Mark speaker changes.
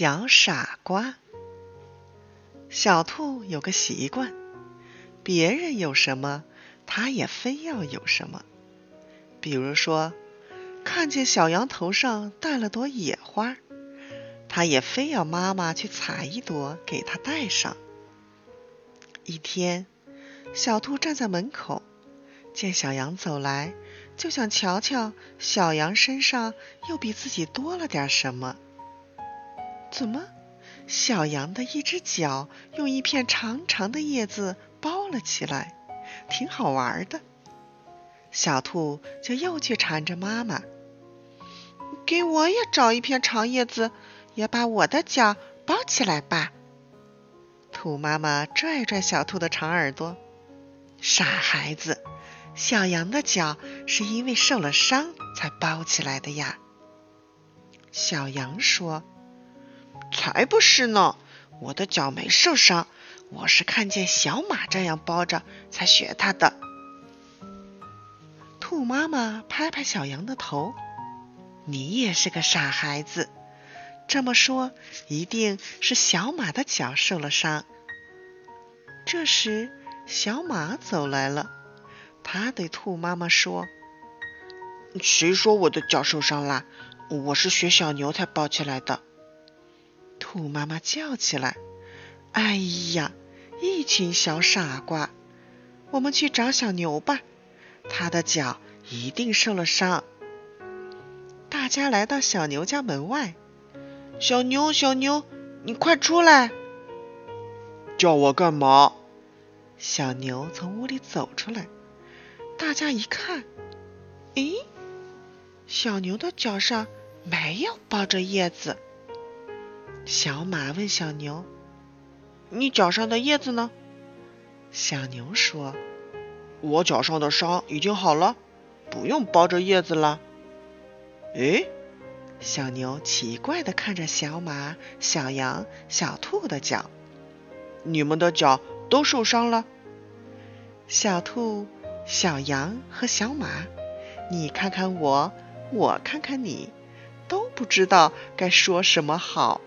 Speaker 1: 小傻瓜。小兔有个习惯，别人有什么，它也非要有什么。比如说，看见小羊头上戴了朵野花，它也非要妈妈去采一朵给它戴上。一天，小兔站在门口，见小羊走来，就想瞧瞧小羊身上又比自己多了点什么。怎么？小羊的一只脚用一片长长的叶子包了起来，挺好玩的。小兔就又去缠着妈妈：“给我也找一片长叶子，也把我的脚包起来吧。”兔妈妈拽拽小兔的长耳朵：“傻孩子，小羊的脚是因为受了伤才包起来的呀。”小羊说。才不是呢！我的脚没受伤，我是看见小马这样包着才学它的。兔妈妈拍拍小羊的头：“你也是个傻孩子，这么说一定是小马的脚受了伤。”这时，小马走来了，他对兔妈妈说：“
Speaker 2: 谁说我的脚受伤了？我是学小牛才包起来的。”
Speaker 1: 兔妈妈叫起来：“哎呀，一群小傻瓜！我们去找小牛吧，它的脚一定受了伤。”大家来到小牛家门外，
Speaker 2: 小牛，小牛，你快出来！
Speaker 3: 叫我干嘛？
Speaker 1: 小牛从屋里走出来，大家一看，咦，小牛的脚上没有包着叶子。小马问小牛：“
Speaker 2: 你脚上的叶子呢？”
Speaker 1: 小牛说：“
Speaker 3: 我脚上的伤已经好了，不用包着叶子了。”
Speaker 1: 哎，小牛奇怪的看着小马、小羊、小兔的脚：“
Speaker 3: 你们的脚都受伤了？”
Speaker 1: 小兔、小羊和小马，你看看我，我看看你，都不知道该说什么好。